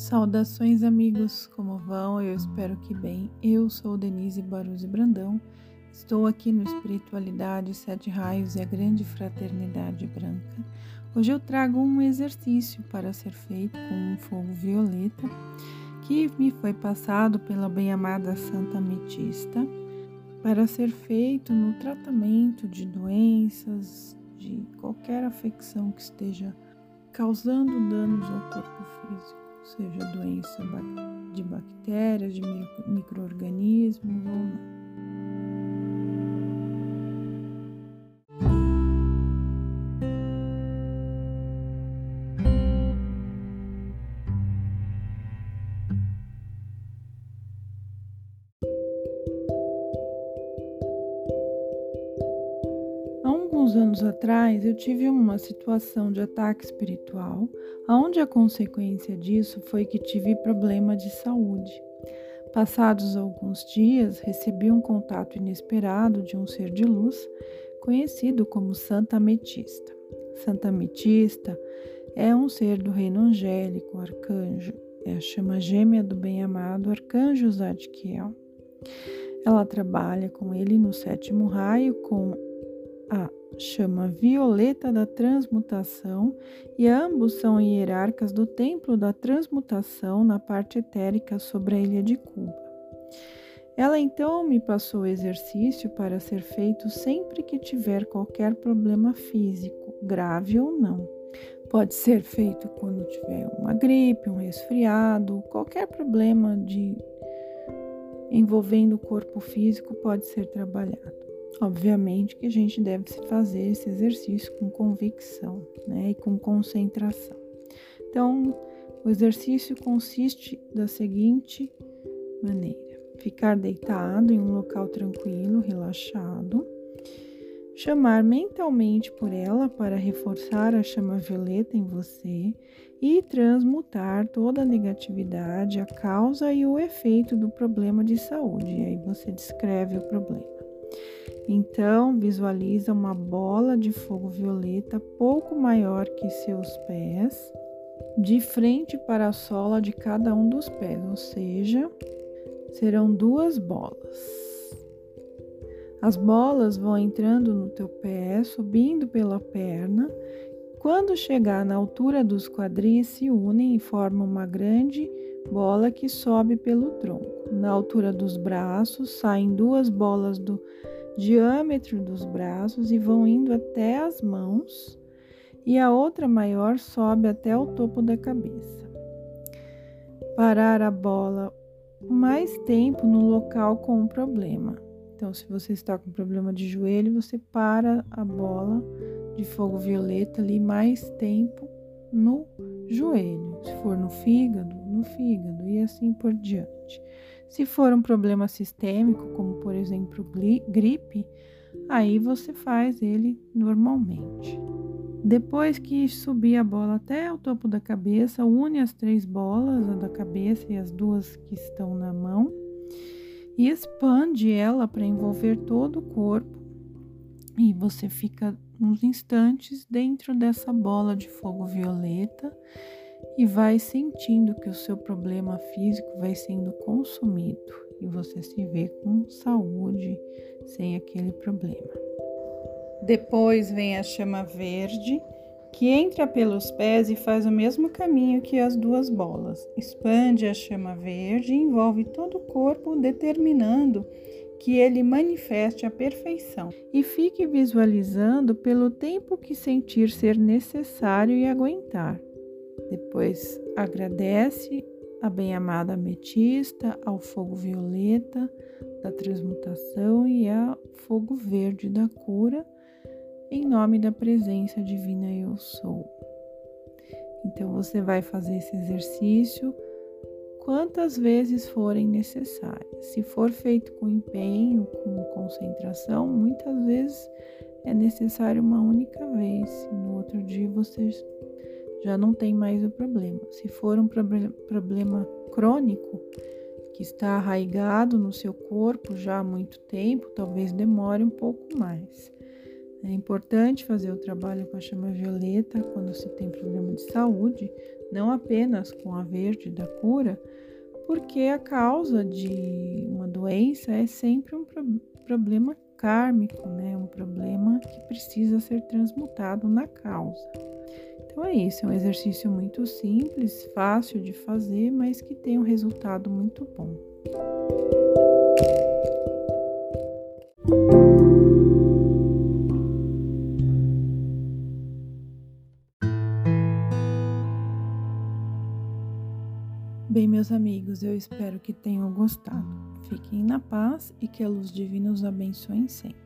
Saudações, amigos, como vão? Eu espero que bem. Eu sou Denise Baruzzi Brandão. Estou aqui no Espiritualidade, Sete Raios e a Grande Fraternidade Branca. Hoje eu trago um exercício para ser feito com um fogo violeta que me foi passado pela bem-amada Santa Ametista para ser feito no tratamento de doenças, de qualquer afecção que esteja causando danos ao corpo físico seja doença de bactérias, de micro-organismos ou não. Alguns anos atrás eu tive uma situação de ataque espiritual, onde a consequência disso foi que tive problema de saúde. Passados alguns dias, recebi um contato inesperado de um ser de luz, conhecido como Santa Ametista. Santa Ametista é um ser do reino angélico, arcanjo, é a chama gêmea do bem-amado arcanjo Zadkiel. Ela trabalha com ele no sétimo raio com a chama violeta da transmutação e ambos são hierarcas do templo da transmutação na parte etérica sobre a ilha de Cuba. Ela então me passou o exercício para ser feito sempre que tiver qualquer problema físico, grave ou não. Pode ser feito quando tiver uma gripe, um resfriado, qualquer problema de envolvendo o corpo físico pode ser trabalhado. Obviamente que a gente deve fazer esse exercício com convicção né, e com concentração. Então, o exercício consiste da seguinte maneira: ficar deitado em um local tranquilo, relaxado, chamar mentalmente por ela para reforçar a chama violeta em você e transmutar toda a negatividade, a causa e o efeito do problema de saúde. E aí você descreve o problema. Então, visualiza uma bola de fogo violeta pouco maior que seus pés, de frente para a sola de cada um dos pés, ou seja, serão duas bolas. As bolas vão entrando no teu pé, subindo pela perna. Quando chegar na altura dos quadris, se unem e formam uma grande bola que sobe pelo tronco. Na altura dos braços, saem duas bolas do diâmetro dos braços e vão indo até as mãos, e a outra maior sobe até o topo da cabeça. Parar a bola mais tempo no local com o problema. Então, se você está com problema de joelho, você para a bola de fogo violeta ali mais tempo no joelho. Se for no fígado, no fígado e assim por diante. Se for um problema sistêmico, como por exemplo gripe, aí você faz ele normalmente. Depois que subir a bola até o topo da cabeça, une as três bolas, a da cabeça e as duas que estão na mão, e expande ela para envolver todo o corpo. E você fica uns instantes dentro dessa bola de fogo violeta e vai sentindo que o seu problema físico vai sendo consumido e você se vê com saúde sem aquele problema. Depois vem a chama verde, que entra pelos pés e faz o mesmo caminho que as duas bolas. Expande a chama verde e envolve todo o corpo, determinando que ele manifeste a perfeição e fique visualizando pelo tempo que sentir ser necessário e aguentar. Depois agradece a bem-amada ametista, ao fogo violeta da transmutação e ao fogo verde da cura, em nome da presença divina eu sou. Então você vai fazer esse exercício quantas vezes forem necessárias. Se for feito com empenho, com concentração, muitas vezes é necessário uma única vez. No outro dia você já não tem mais o problema. Se for um problema crônico que está arraigado no seu corpo já há muito tempo, talvez demore um pouco mais. É importante fazer o trabalho com a chama violeta quando se tem problema de saúde, não apenas com a verde da cura, porque a causa de uma doença é sempre um pro problema kármico, né? Um problema que precisa ser transmutado na causa. Então é isso, é um exercício muito simples, fácil de fazer, mas que tem um resultado muito bom. Bem, meus amigos, eu espero que tenham gostado. Fiquem na paz e que a luz divina os abençoe sempre.